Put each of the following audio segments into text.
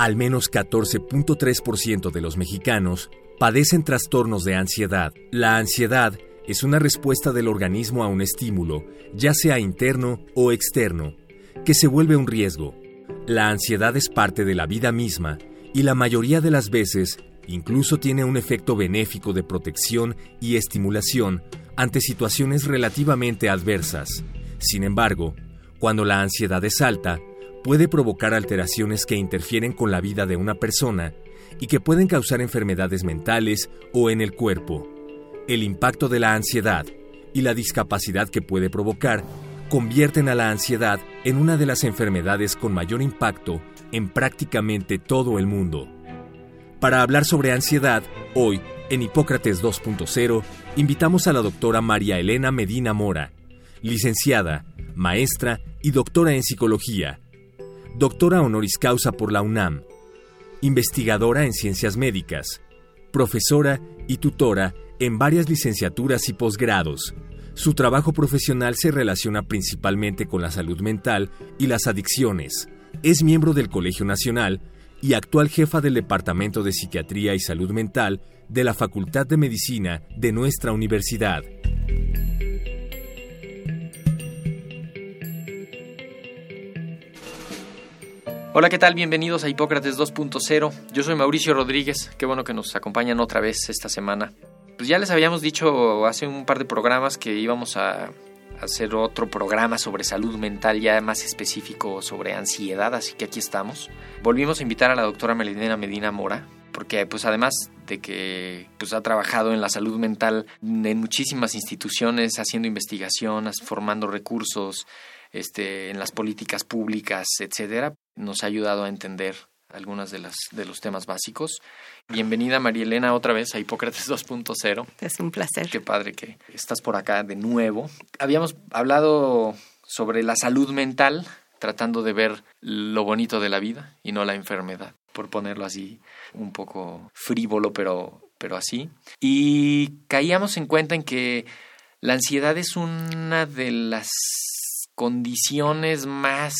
Al menos 14.3% de los mexicanos padecen trastornos de ansiedad. La ansiedad es una respuesta del organismo a un estímulo, ya sea interno o externo, que se vuelve un riesgo. La ansiedad es parte de la vida misma y la mayoría de las veces incluso tiene un efecto benéfico de protección y estimulación ante situaciones relativamente adversas. Sin embargo, cuando la ansiedad es alta, puede provocar alteraciones que interfieren con la vida de una persona y que pueden causar enfermedades mentales o en el cuerpo. El impacto de la ansiedad y la discapacidad que puede provocar convierten a la ansiedad en una de las enfermedades con mayor impacto en prácticamente todo el mundo. Para hablar sobre ansiedad, hoy, en Hipócrates 2.0, invitamos a la doctora María Elena Medina Mora, licenciada, maestra y doctora en psicología, doctora honoris causa por la UNAM, investigadora en ciencias médicas, profesora y tutora en varias licenciaturas y posgrados. Su trabajo profesional se relaciona principalmente con la salud mental y las adicciones. Es miembro del Colegio Nacional y actual jefa del Departamento de Psiquiatría y Salud Mental de la Facultad de Medicina de nuestra universidad. Hola, ¿qué tal? Bienvenidos a Hipócrates 2.0. Yo soy Mauricio Rodríguez. Qué bueno que nos acompañan otra vez esta semana. Pues ya les habíamos dicho hace un par de programas que íbamos a hacer otro programa sobre salud mental ya más específico sobre ansiedad, así que aquí estamos. Volvimos a invitar a la doctora Melina Medina Mora, porque pues además de que pues ha trabajado en la salud mental en muchísimas instituciones, haciendo investigación, formando recursos, este, en las políticas públicas, etcétera, nos ha ayudado a entender algunos de, las, de los temas básicos. Bienvenida María Elena otra vez a Hipócrates 2.0. Es un placer. Qué padre que estás por acá de nuevo. Habíamos hablado sobre la salud mental, tratando de ver lo bonito de la vida y no la enfermedad, por ponerlo así un poco frívolo, pero, pero así. Y caíamos en cuenta en que la ansiedad es una de las condiciones más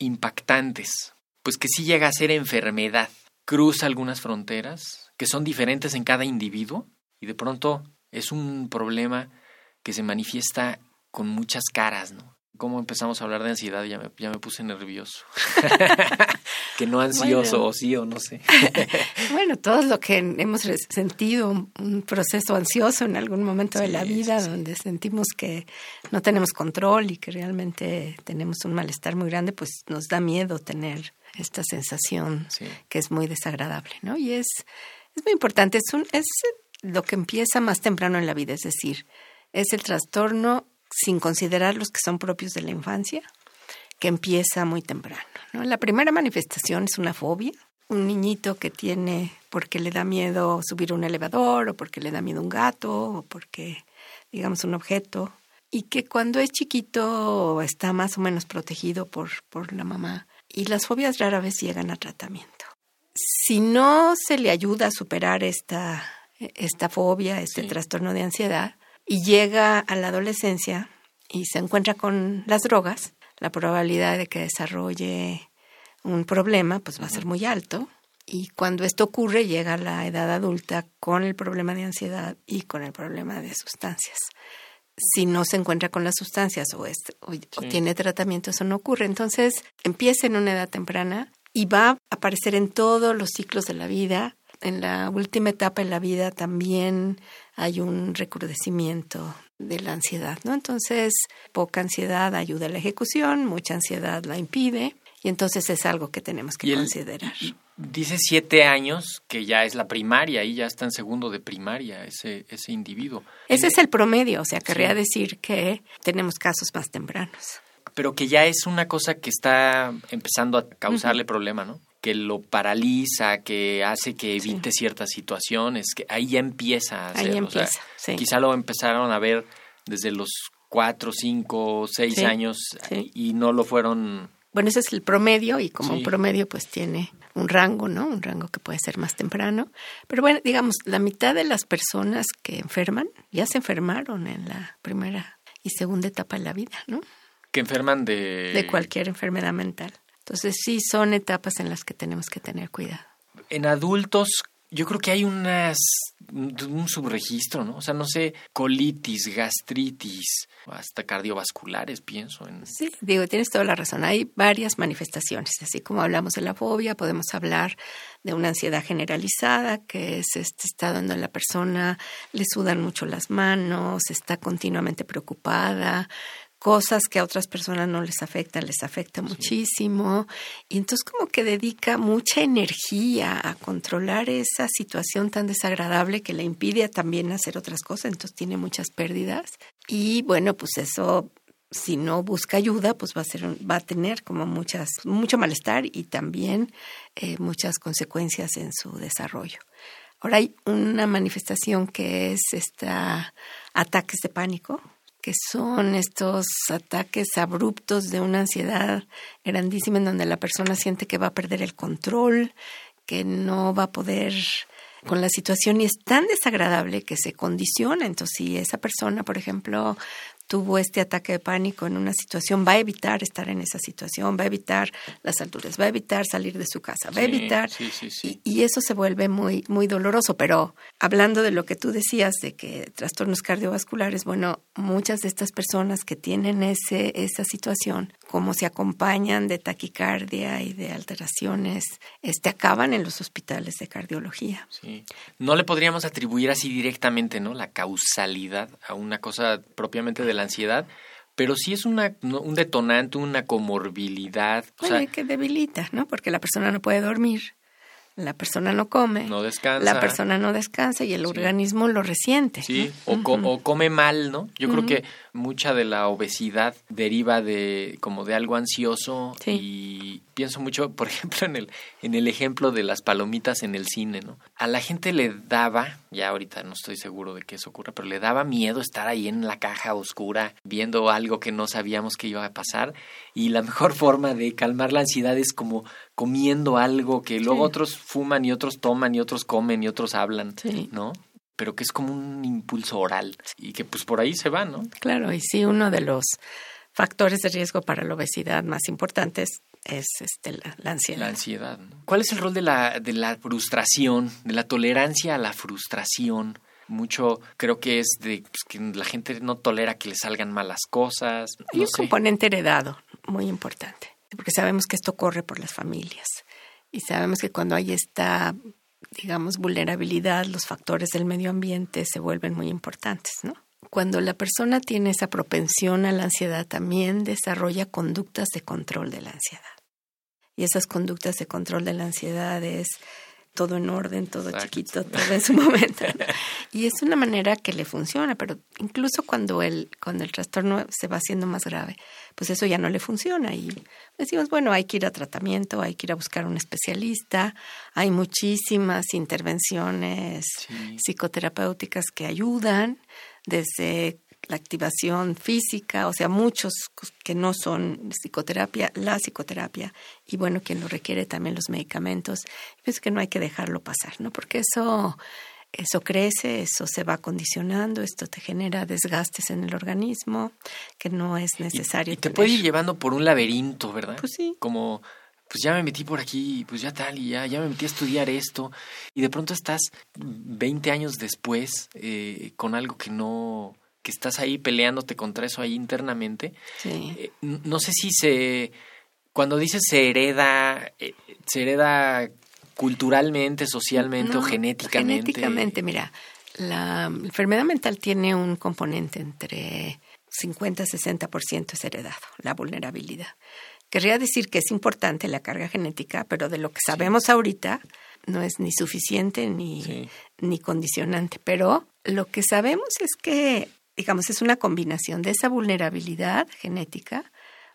impactantes, pues que sí llega a ser enfermedad, cruza algunas fronteras que son diferentes en cada individuo y de pronto es un problema que se manifiesta con muchas caras, ¿no? ¿Cómo empezamos a hablar de ansiedad? Ya me, ya me puse nervioso. que no ansioso, o sí o no sé. bueno, todos lo que hemos sentido un proceso ansioso en algún momento de la vida, donde sentimos que no tenemos control y que realmente tenemos un malestar muy grande, pues nos da miedo tener esta sensación que es muy desagradable, ¿no? Y es, es muy importante, es, un, es lo que empieza más temprano en la vida, es decir, es el trastorno sin considerar los que son propios de la infancia, que empieza muy temprano. ¿no? La primera manifestación es una fobia, un niñito que tiene porque le da miedo subir un elevador o porque le da miedo un gato o porque, digamos, un objeto, y que cuando es chiquito está más o menos protegido por, por la mamá. Y las fobias rara vez llegan a tratamiento. Si no se le ayuda a superar esta, esta fobia, este trastorno de ansiedad, y llega a la adolescencia y se encuentra con las drogas, la probabilidad de que desarrolle un problema pues va a ser muy alto y cuando esto ocurre llega a la edad adulta con el problema de ansiedad y con el problema de sustancias. Si no se encuentra con las sustancias o, o tiene tratamiento, eso no ocurre. Entonces empieza en una edad temprana y va a aparecer en todos los ciclos de la vida. En la última etapa de la vida también hay un recrudecimiento de la ansiedad, ¿no? Entonces, poca ansiedad ayuda a la ejecución, mucha ansiedad la impide, y entonces es algo que tenemos que considerar. Dice siete años que ya es la primaria y ya está en segundo de primaria ese, ese individuo. Ese es el promedio, o sea, querría decir que tenemos casos más tempranos. pero que ya es una cosa que está empezando a causarle problema, ¿no? Que lo paraliza, que hace que evite ciertas situaciones, que ahí ya empieza a Ahí hacer, o sea, empieza, sí. Quizá lo empezaron a ver desde los cuatro, cinco, seis años y no lo fueron Bueno, ese es el promedio y como Sí. un promedio pues tiene un rango, ¿no? Un rango que puede ser más temprano. Pero bueno, digamos, la mitad de las personas que enferman ya se enfermaron en la primera y segunda etapa de la vida, ¿no? que enferman de... De cualquier enfermedad mental. Entonces sí son etapas en las que tenemos que tener cuidado. En adultos, yo creo que hay unas un subregistro, ¿no? O sea, no sé, colitis, gastritis, hasta cardiovasculares, pienso. En... Sí, digo, tienes toda la razón. Hay varias manifestaciones. Así como hablamos de la fobia, podemos hablar de una ansiedad generalizada, que es este estado donde la persona le sudan mucho las manos, está continuamente preocupada, cosas que a otras personas no les afectan, les afecta muchísimo. Y entonces como que dedica mucha energía a controlar esa situación tan desagradable que le impide también hacer otras cosas, entonces tiene muchas pérdidas. Y bueno, pues eso si no busca ayuda, pues va a ser, va a tener como muchas, mucho malestar y también eh, muchas consecuencias en su desarrollo. Ahora hay una manifestación que es esta ataques de pánico, que son estos ataques abruptos de una ansiedad grandísima en donde la persona siente que va a perder el control, que no va a poder con la situación y es tan desagradable que se condiciona. Entonces, si esa persona, por ejemplo, tuvo este ataque de pánico en una situación, va a evitar estar en esa situación, va a evitar las alturas, va a evitar salir de su casa, va a evitar. sí, sí, sí. Y, y eso se vuelve muy, muy doloroso. Pero hablando de lo que tú decías de que trastornos cardiovasculares, bueno, muchas de estas personas que tienen ese, esa situación, como se acompañan de taquicardia y de alteraciones, este, acaban en los hospitales de cardiología. Sí. No le podríamos atribuir así directamente, ¿no? La causalidad a una cosa propiamente de la ansiedad, pero sí es una, un detonante, una comorbilidad. O Bueno, sea, y que debilita, ¿no? Porque la persona no puede dormir, la persona no come, no descansa. la persona no descansa y el organismo lo resiente. Sí, ¿no? o, co- Ujú. o come mal, ¿no? Yo creo que mucha de la obesidad deriva de como de algo ansioso Sí. y pienso mucho, por ejemplo, en el en el ejemplo de las palomitas en el cine, ¿no? A la gente le daba, ya ahorita no estoy seguro de que eso ocurra, pero le daba miedo estar ahí en la caja oscura viendo algo que no sabíamos que iba a pasar y la mejor forma de calmar la ansiedad es como comiendo algo que luego Sí. otros fuman y otros toman y otros comen y otros hablan, Sí. ¿no? Pero que es como un impulso oral y que pues por ahí se va, ¿no? Claro, y sí, uno de los factores de riesgo para la obesidad más importantes es este, la, la ansiedad. La ansiedad. ¿no? ¿Cuál es el rol de la, de la frustración, de la tolerancia a la frustración? Mucho creo que es de pues, que la gente no tolera que le salgan malas cosas. Hay no un sé. componente heredado muy importante, porque sabemos que esto corre por las familias y sabemos que cuando hay esta, digamos, vulnerabilidad, los factores del medio ambiente se vuelven muy importantes, ¿no? Cuando la persona tiene esa propensión a la ansiedad, también desarrolla conductas de control de la ansiedad. Y esas conductas de control de la ansiedad es todo en orden, todo Exacto. chiquito, todo en su momento. ¿no? Y es una manera que le funciona, pero incluso cuando el, cuando el trastorno se va haciendo más grave, pues eso ya no le funciona. Y decimos, bueno, hay que ir a tratamiento, hay que ir a buscar un especialista, hay muchísimas intervenciones Sí. psicoterapéuticas que ayudan, desde la activación física, o sea, muchos que no son psicoterapia, la psicoterapia, y bueno, quien lo requiere también los medicamentos. Pienso que no hay que dejarlo pasar, ¿no? Porque eso, eso crece, eso se va condicionando, esto te genera desgastes en el organismo que no es Y- necesario. Y, te tener. puede ir llevando por un laberinto, ¿verdad? Pues sí. Como, pues ya me metí por aquí, pues ya tal, y ya, ya me metí a estudiar esto. Y de pronto estás 20 años después eh, con algo que no, que estás ahí peleándote contra eso ahí internamente. Sí. Eh, no sé si se, cuando dices se hereda, eh, se hereda culturalmente, socialmente o genéticamente. Genéticamente, mira, la enfermedad mental tiene un componente entre 50 y 60% es heredado, la vulnerabilidad. Querría decir que es importante la carga genética, pero de lo que sabemos ahorita no es ni suficiente ni, Sí. ni condicionante. Pero lo que sabemos es que, digamos, es una combinación de esa vulnerabilidad genética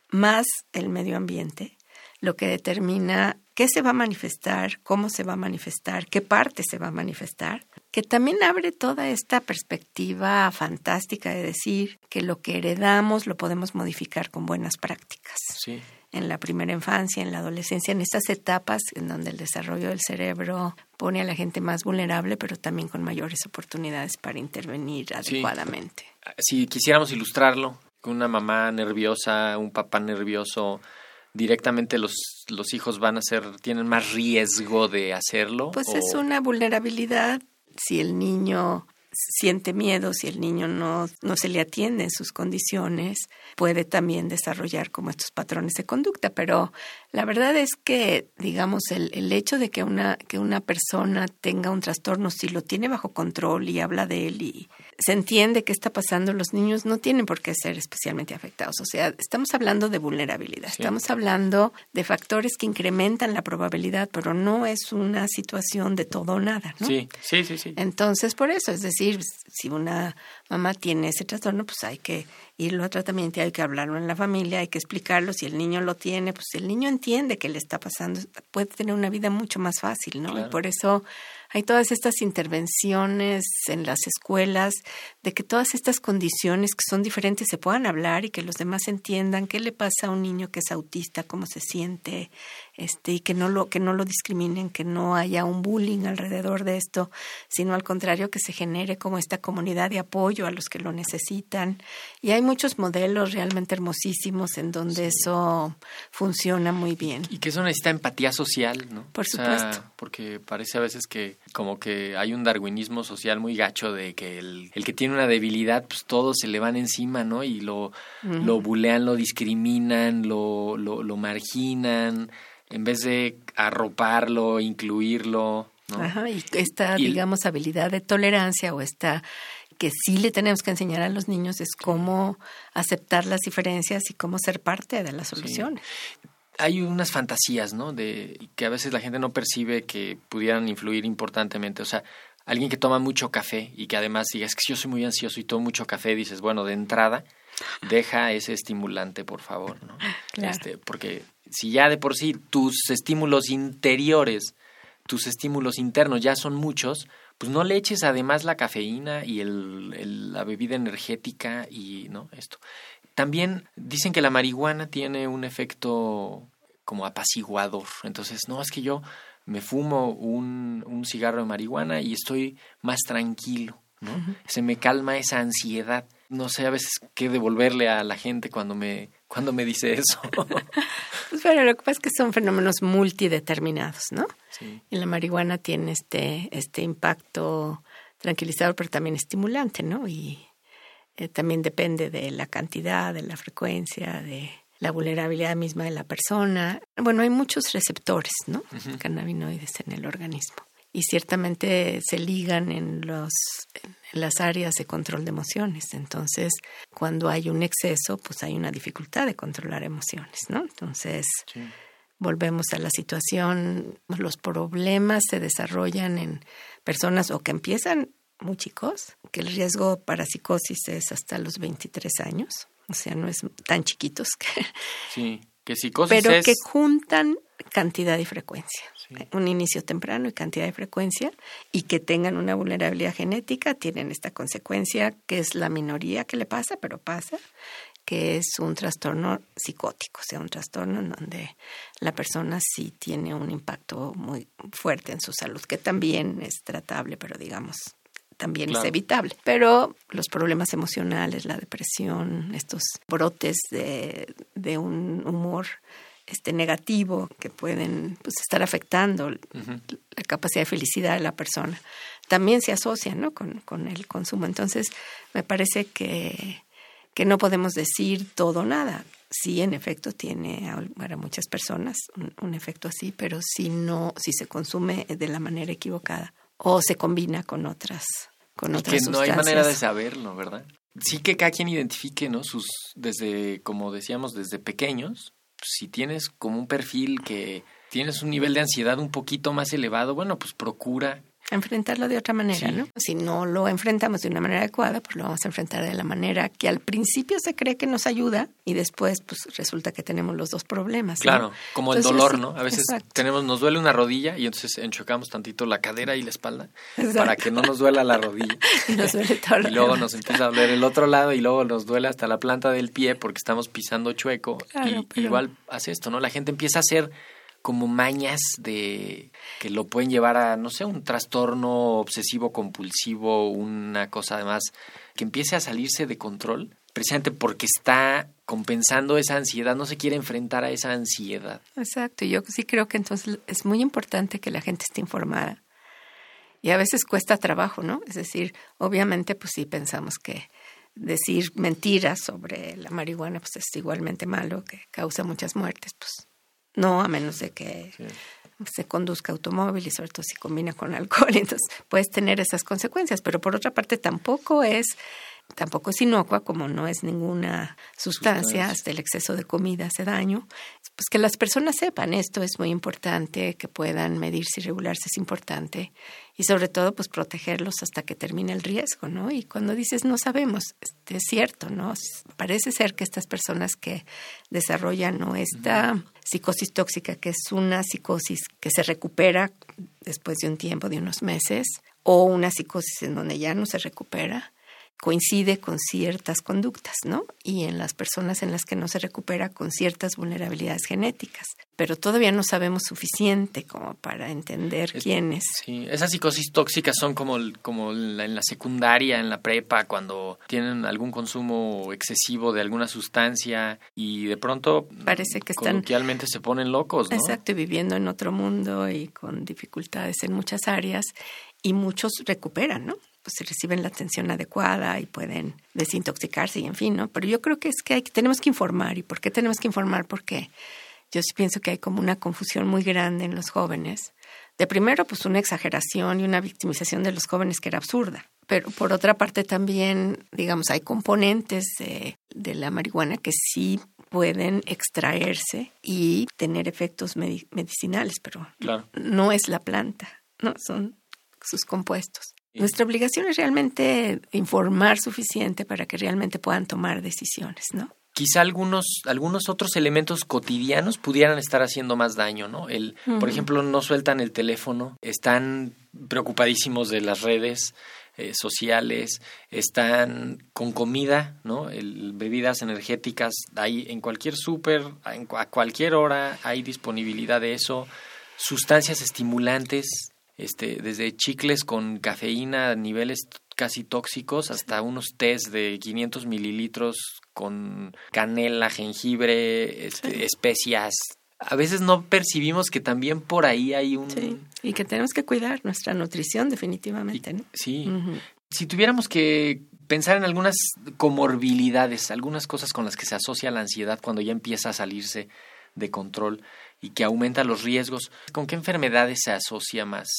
más el medio ambiente lo que determina qué se va a manifestar, cómo se va a manifestar, qué parte se va a manifestar, que también abre toda esta perspectiva fantástica de decir que lo que heredamos lo podemos modificar con buenas prácticas. Sí. En la primera infancia, en la adolescencia, en estas etapas en donde el desarrollo del cerebro pone a la gente más vulnerable, pero también con mayores oportunidades para intervenir adecuadamente. Si quisiéramos ilustrarlo, con una mamá nerviosa, un papá nervioso, directamente los, los hijos van a ser, tienen más riesgo de hacerlo? Pues es una vulnerabilidad si el niño siente miedo, si el niño no, no se le atiende en sus condiciones, puede también desarrollar como estos patrones de conducta. Pero la verdad es que, digamos, el, el hecho de que una, que una persona tenga un trastorno, si lo tiene bajo control y habla de él y se entiende qué está pasando, los niños no tienen por qué ser especialmente afectados. O sea, estamos hablando de vulnerabilidad, estamos hablando de factores que incrementan la probabilidad, pero no es una situación de todo o nada, ¿no? Sí, sí, sí, sí. Entonces, por eso, es decir, si una mamá tiene ese trastorno, pues hay que irlo a tratamiento, hay que hablarlo en la familia, hay que explicarlo. Si el niño lo tiene, pues el niño entiende qué le está pasando, puede tener una vida mucho más fácil, ¿no? Y por eso hay todas estas intervenciones en las escuelas de que todas estas condiciones que son diferentes se puedan hablar y que los demás entiendan qué le pasa a un niño que es autista, cómo se siente, este, y que no lo, que no lo discriminen, que no haya un bullying alrededor de esto, sino al contrario que se genere como esta comunidad de apoyo a los que lo necesitan. Y hay muchos modelos realmente hermosísimos en donde eso funciona muy bien. Y que eso necesita empatía social, ¿no? Por supuesto. porque parece a veces que como que hay un darwinismo social muy gacho de que el, el que tiene una debilidad, pues todos se le van encima, ¿no? Y lo, lo bulean, lo discriminan, lo, lo, lo marginan en vez de arroparlo, incluirlo. ¿no? Ajá, y esta, digamos, habilidad de tolerancia o esta que sí le tenemos que enseñar a los niños es cómo aceptar las diferencias y cómo ser parte de las soluciones. Sí. Hay unas fantasías, ¿no? De que a veces la gente no percibe que pudieran influir importantemente. O sea, alguien que toma mucho café y que además diga, es que yo soy muy ansioso y tomo mucho café, dices, bueno, de entrada, deja ese estimulante, por favor, ¿no? Claro. Este, porque si ya de por sí tus estímulos interiores, tus estímulos internos ya son muchos, pues no le eches además la cafeína y el, el, la bebida energética y no esto. También dicen que la marihuana tiene un efecto como apaciguador. Entonces, no, es que yo me fumo un, un cigarro de marihuana y estoy más tranquilo, ¿no? Uh -huh. Se me calma esa ansiedad. No sé a veces qué devolverle a la gente cuando me, cuando me dice eso. pues bueno, lo que pasa es que son fenómenos multideterminados, ¿no? Sí. Y la marihuana tiene este, este impacto tranquilizador, pero también estimulante, ¿no? Y eh, también depende de la cantidad, de la frecuencia, de la vulnerabilidad misma de la persona. Bueno, hay muchos receptores, ¿no? Uh -huh. Cannabinoides en el organismo. Y ciertamente se ligan en, los, en las áreas de control de emociones. Entonces, cuando hay un exceso, pues hay una dificultad de controlar emociones, ¿no? Entonces, sí. volvemos a la situación, los problemas se desarrollan en personas o que empiezan muy chicos, que el riesgo para psicosis es hasta los 23 años, o sea, no es tan chiquitos que... Sí, que psicosis Pero es... que juntan cantidad y frecuencia. Sí. Un inicio temprano y cantidad de frecuencia, y que tengan una vulnerabilidad genética, tienen esta consecuencia que es la minoría que le pasa, pero pasa, que es un trastorno psicótico, o sea, un trastorno en donde la persona sí tiene un impacto muy fuerte en su salud, que también es tratable, pero digamos, también claro. es evitable. Pero los problemas emocionales, la depresión, estos brotes de, de un humor este negativo que pueden pues, estar afectando uh -huh. la capacidad de felicidad de la persona, también se asocian ¿no? con, con el consumo. Entonces, me parece que, que no podemos decir todo o nada. Sí, en efecto, tiene para muchas personas un, un efecto así, pero si no, si se consume de la manera equivocada o se combina con otras con otras que no hay manera de saberlo, ¿verdad? Sí que cada quien identifique, ¿no? Sus desde como decíamos desde pequeños, si tienes como un perfil que tienes un nivel de ansiedad un poquito más elevado, bueno, pues procura a enfrentarlo de otra manera, ¿no? Si no lo enfrentamos de una manera adecuada, pues lo vamos a enfrentar de la manera que al principio se cree que nos ayuda y después pues resulta que tenemos los dos problemas. Claro, como el dolor, ¿no? A veces tenemos, nos duele una rodilla y entonces enchocamos tantito la cadera y la espalda para que no nos duela la rodilla. y, nos duele todo y luego nos empieza a doler el otro lado y luego nos duele hasta la planta del pie porque estamos pisando chueco. y igual hace esto, ¿no? La gente empieza a hacer como mañas de que lo pueden llevar a, no sé, un trastorno obsesivo compulsivo, una cosa además que empiece a salirse de control, precisamente porque está compensando esa ansiedad, no se quiere enfrentar a esa ansiedad. Exacto, yo sí creo que entonces es muy importante que la gente esté informada. Y a veces cuesta trabajo, ¿no? Es decir, obviamente, pues sí pensamos que decir mentiras sobre la marihuana pues es igualmente malo, que causa muchas muertes, pues no, a menos de que se conduzca automóvil y sobre todo si combina con alcohol, entonces puedes tener esas consecuencias, pero por otra parte tampoco es tampoco es inocua, como no es ninguna sustancia, hasta el exceso de comida hace daño. Pues que las personas sepan esto es muy importante, que puedan medirse y regularse es importante y sobre todo pues protegerlos hasta que termine el riesgo, ¿no? Y cuando dices no sabemos, este, es cierto, ¿no? Parece ser que estas personas que desarrollan ¿no? esta psicosis tóxica, que es una psicosis que se recupera después de un tiempo, de unos meses, o una psicosis en donde ya no se recupera, coincide con ciertas conductas, ¿no? Y en las personas en las que no se recupera con ciertas vulnerabilidades genéticas. Pero todavía no sabemos suficiente como para entender quiénes. Sí, esas psicosis tóxicas son como, como en la secundaria, en la prepa, cuando tienen algún consumo excesivo de alguna sustancia y de pronto parece que están se ponen locos, ¿no? Exacto, y viviendo en otro mundo y con dificultades en muchas áreas y muchos recuperan, ¿no? Pues reciben la atención adecuada y pueden desintoxicarse y en fin, ¿no? Pero yo creo que es que, hay, tenemos que informar. ¿Y por qué tenemos que informar? Porque yo sí pienso que hay como una confusión muy grande en los jóvenes. De primero, pues una exageración y una victimización de los jóvenes que era absurda. Pero por otra parte también, digamos, hay componentes de, de la marihuana que sí pueden extraerse y tener efectos medicinales, pero no es la planta, no, son sus compuestos. Nuestra obligación es realmente informar suficiente para que realmente puedan tomar decisiones, ¿no? Quizá algunos, algunos otros elementos cotidianos pudieran estar haciendo más daño, ¿no? El, Por ejemplo, no sueltan el teléfono, están preocupadísimos de las redes eh, sociales, están con comida, ¿no? El, bebidas energéticas, hay en cualquier súper, a cualquier hora hay disponibilidad de eso, sustancias estimulantes este, desde chicles con cafeína a niveles casi tóxicos hasta unos tés de 500 mililitros con canela, jengibre, este, especias. A veces no percibimos que también por ahí hay un... Sí, y que tenemos que cuidar nuestra nutrición definitivamente, ¿no? Sí. Si tuviéramos que pensar en algunas comorbilidades, algunas cosas con las que se asocia la ansiedad cuando ya empieza a salirse de control, y que aumenta los riesgos. ¿Con qué enfermedades se asocia más?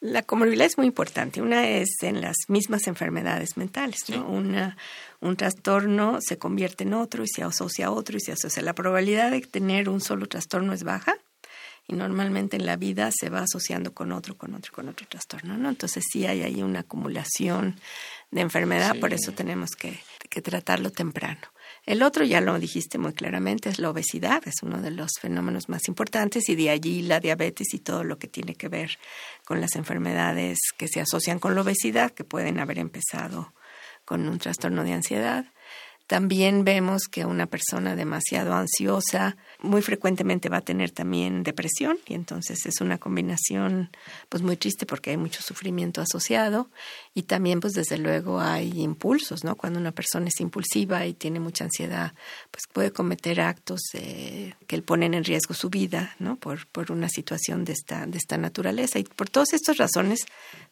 La comorbilidad es muy importante. Una es en las mismas enfermedades mentales. ¿no? Una, un trastorno se convierte en otro y se asocia a otro y se asocia. La probabilidad de tener un solo trastorno es baja y normalmente en la vida se va asociando con otro, con otro, con otro trastorno. ¿no? Entonces sí hay ahí una acumulación de enfermedad, por eso tenemos que, que tratarlo temprano. El otro, ya lo dijiste muy claramente, es la obesidad, es uno de los fenómenos más importantes y de allí la diabetes y todo lo que tiene que ver con las enfermedades que se asocian con la obesidad, que pueden haber empezado con un trastorno de ansiedad. También vemos que una persona demasiado ansiosa muy frecuentemente va a tener también depresión y entonces es una combinación pues muy triste porque hay mucho sufrimiento asociado y también pues desde luego hay impulsos, ¿no? Cuando una persona es impulsiva y tiene mucha ansiedad, pues puede cometer actos eh, que ponen en riesgo su vida, ¿no? Por, por una situación de esta, de esta naturaleza y por todas estas razones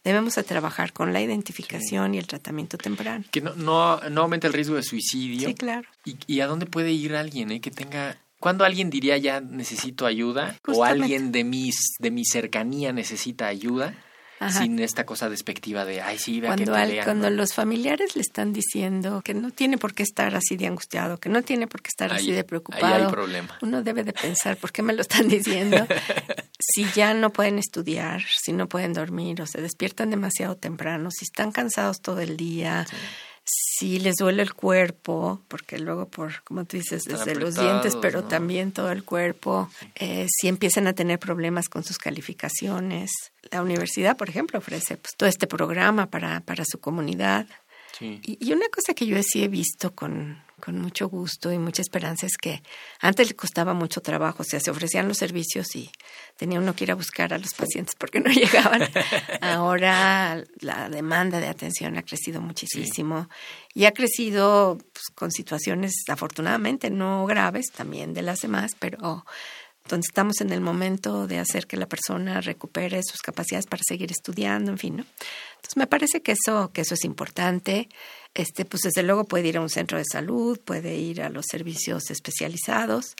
debemos trabajar con la identificación y el tratamiento temprano. Que no, no, no aumenta el riesgo de suicidio. Sí, claro. ¿Y, y a dónde puede ir alguien eh, que tenga ¿Cuándo alguien diría ya necesito ayuda? ¿O alguien de, mis, de mi cercanía necesita ayuda? sin esta cosa despectiva de, ay, sí, vea cuando, que al- pelean", cuando ¿no? los familiares le están diciendo que no tiene por qué estar así de angustiado, que no tiene por qué estar Ahí- así de ahí preocupado. hay problema. Uno debe de pensar, ¿por qué me lo están diciendo? si ya no pueden estudiar, si no pueden dormir o se despiertan demasiado temprano, si están cansados todo el día, si les duele el cuerpo, porque luego por, como tú dices, Están desde los dientes, pero ¿no? también todo el cuerpo, eh, si empiezan a tener problemas con sus calificaciones. La universidad, por ejemplo, ofrece pues, todo este programa para, para su comunidad. Sí. Y, y una cosa que yo sí he visto con, con mucho gusto y mucha esperanza es que antes le costaba mucho trabajo, o sea, se ofrecían los servicios y tenía uno que ir a buscar a los pacientes porque no llegaban. Ahora la demanda de atención ha crecido muchísimo y ha crecido pues, con situaciones afortunadamente no graves, también de las demás, pero donde estamos en el momento de hacer que la persona recupere sus capacidades para seguir estudiando, en fin, ¿no? Entonces me parece que eso, que eso es importante. Este, pues desde luego puede ir a un centro de salud, puede ir a los servicios especializados.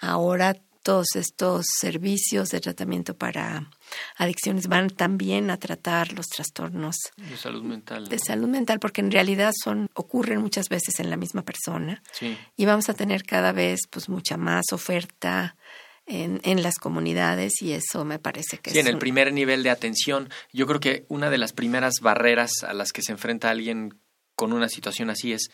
Ahora todos estos servicios de tratamiento para adicciones van también a tratar los trastornos De salud mental. ¿no? de salud mental, porque en realidad son, ocurren muchas veces en la misma persona Sí. y vamos a tener cada vez pues mucha más oferta en, en las comunidades y eso me parece que Sí, es en el un- primer nivel de atención, yo creo que una de las primeras barreras a las que se enfrenta alguien con una situación así es,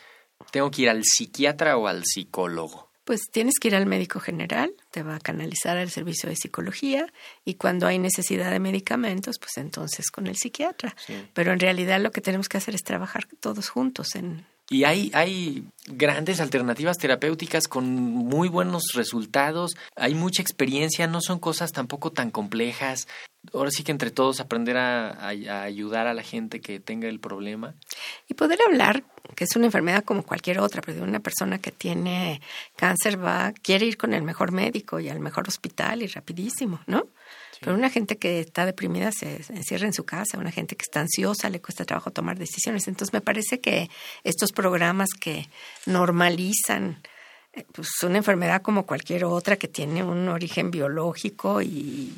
¿tengo que ir al psiquiatra o al psicólogo? Pues tienes que ir al médico general, te va a canalizar al servicio de psicología y cuando hay necesidad de medicamentos, pues entonces con el psiquiatra. Sí. Pero en realidad lo que tenemos que hacer es trabajar todos juntos en Y hay, hay grandes alternativas terapéuticas con muy buenos resultados, hay mucha experiencia, no son cosas tampoco tan complejas. Ahora sí que entre todos aprender a, ayudar a la gente que tenga el problema. y poder hablar que es una enfermedad como cualquier otra, pero una persona que tiene cáncer va quiere ir con el mejor médico y al mejor hospital y rapidísimo, ¿no? Pero una gente que está deprimida se, encierra en su casa, una gente que está ansiosa le cuesta trabajo tomar decisiones. Entonces me parece que estos programas que normalizan eh, pues una enfermedad como cualquier otra que tiene un origen biológico y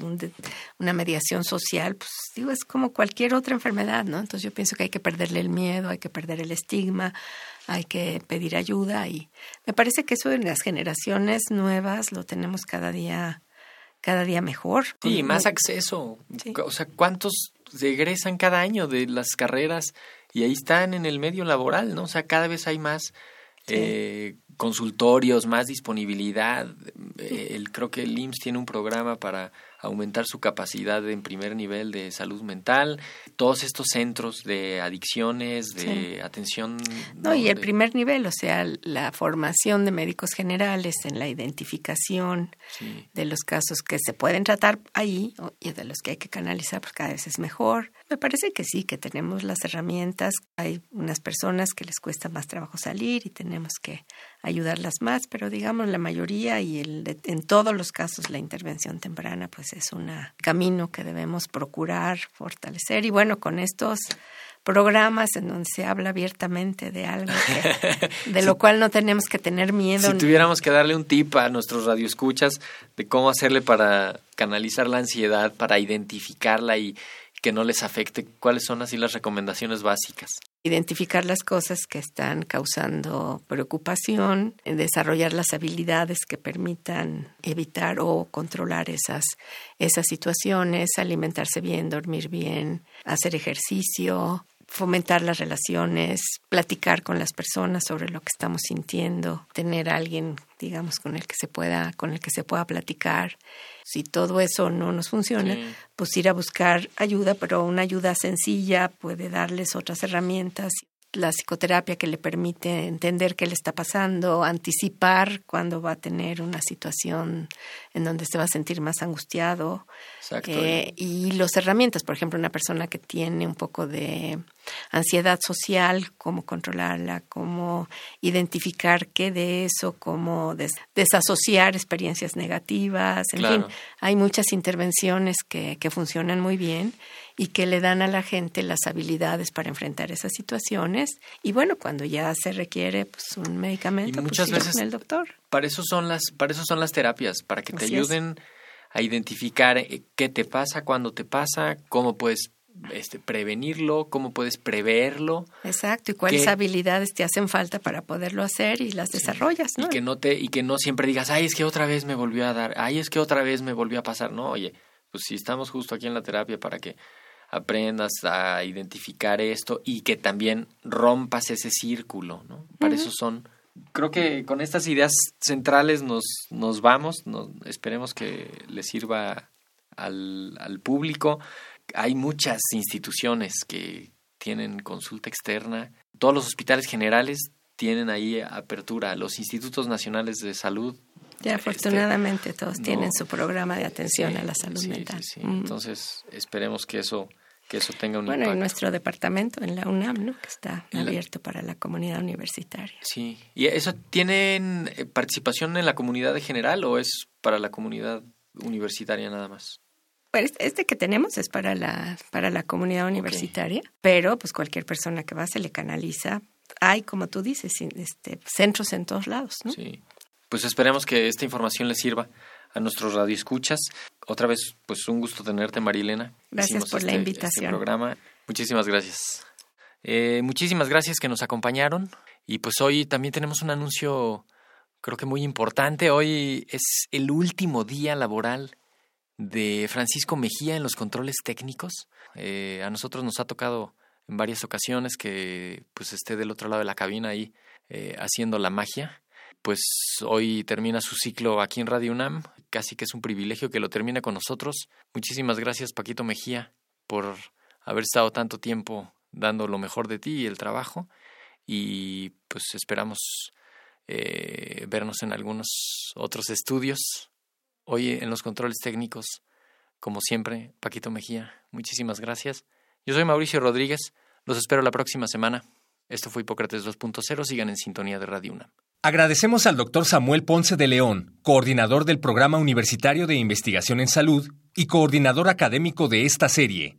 una mediación social, pues digo, es como cualquier otra enfermedad, ¿no? Entonces yo pienso que hay que perderle el miedo, hay que perder el estigma, hay que pedir ayuda y me parece que eso en las generaciones nuevas lo tenemos cada día cada día mejor. Sí, Con- más acceso. Sí. O sea, ¿cuántos se egresan cada año de las carreras y ahí están en el medio laboral, ¿no? O sea, cada vez hay más Sí. eh, consultorios, más disponibilidad. Eh, el, creo que el IMSS tiene un programa para aumentar su capacidad en primer nivel de salud mental. Todos estos centros de adicciones, de atención. No, y el primer nivel, o sea, la formación de médicos generales en la identificación sí. de los casos que se pueden tratar ahí y de los que hay que canalizar, pues cada vez es mejor. Me parece que sí, que tenemos las herramientas. Hay unas personas que les cuesta más trabajo salir y tenemos que ayudarlas más, pero digamos la mayoría y el en todos los casos la intervención temprana pues es un camino que debemos procurar fortalecer y bueno, con estos programas en donde se habla abiertamente de algo que- de lo cual no tenemos que tener miedo. Si tuviéramos que darle un tip a nuestros radioescuchas de cómo hacerle para canalizar la ansiedad, para identificarla y que no les afecte, ¿cuáles son así las recomendaciones básicas? identificar las cosas que están causando preocupación, en desarrollar las habilidades que permitan evitar o controlar esas, esas situaciones, alimentarse bien, dormir bien, hacer ejercicio, fomentar las relaciones, platicar con las personas sobre lo que estamos sintiendo, tener a alguien, digamos, con el que se pueda, con el que se pueda platicar. Si todo eso no nos funciona, Sí. pues ir a buscar ayuda, pero una ayuda sencilla puede darles otras herramientas. La psicoterapia que le permite entender qué le está pasando, anticipar cuándo va a tener una situación en donde se va a sentir más angustiado. Exacto. Eh, y las herramientas, por ejemplo, una persona que tiene un poco de ansiedad social, cómo controlarla, cómo identificar qué de eso, cómo des- desasociar experiencias negativas, en Claro. fin, hay muchas intervenciones que, que funcionan muy bien y que le dan a la gente las habilidades para enfrentar esas situaciones. Y bueno, cuando ya se requiere pues, un medicamento, Y pues muchas veces- con el doctor. Para eso son las, para eso son las terapias, para que te Así es. ayuden a identificar eh, qué te pasa, cuándo te pasa, cómo puedes este, prevenirlo, cómo puedes preverlo. Exacto, y cuáles que- habilidades te hacen falta para poderlo hacer y las desarrollas, ¿no? Y que no te, y que no siempre digas, ay, es que otra vez me volvió a dar, ay, es que otra vez me volvió a pasar. No, oye, pues si estamos justo aquí en la terapia para que aprendas a identificar esto y que también rompas ese círculo, ¿no? Para eso son. Creo que con estas ideas centrales nos, nos vamos, nos- esperemos que les sirva al, al público. Hay muchas instituciones que tienen consulta externa. Todos los hospitales generales tienen ahí apertura. Los institutos nacionales de salud. Ya este, afortunadamente todos no. tienen su programa de atención sí, a la salud sí, mental. sí. Mm. Entonces, esperemos que eso, que eso tenga un bueno, impacto. en nuestro departamento, en la UNAM, ¿no? que está En la- abierto para la comunidad universitaria. Sí. ¿Y eso tienen eh, participación en la comunidad en general o es para la comunidad universitaria nada más? Bueno, este- que tenemos es para la, para la comunidad universitaria, pero pues cualquier persona que va se le canaliza. Hay, como tú dices, este, centros en todos lados, ¿no? Sí. Pues esperemos que esta información les sirva a nuestros radioescuchas. Otra vez, pues un gusto tenerte, Marilena. Gracias Hicimos por la este- invitación. Este programa. Muchísimas gracias. Eh, muchísimas gracias que nos acompañaron. Y pues hoy también tenemos un anuncio, creo que muy importante. Hoy es el último día laboral de Francisco Mejía en los controles técnicos. Eh, a nosotros nos ha tocado en varias ocasiones que pues esté del otro lado de la cabina ahí eh, haciendo la magia. Pues hoy termina su ciclo aquí en Radio UNAM, casi que es un privilegio que lo termine con nosotros. Muchísimas gracias Paquito Mejía por haber estado tanto tiempo dando lo mejor de ti y el trabajo y pues esperamos eh, vernos en algunos otros estudios. Hoy en los controles técnicos, como siempre, Paquito Mejía, muchísimas gracias. Yo soy Mauricio Rodríguez, los espero la próxima semana. Esto fue Hipócrates 2.0, sigan en sintonía de Radio UNAM. Agradecemos al doctor Samuel Ponce de León, coordinador del Programa Universitario de Investigación en Salud y coordinador académico de esta serie.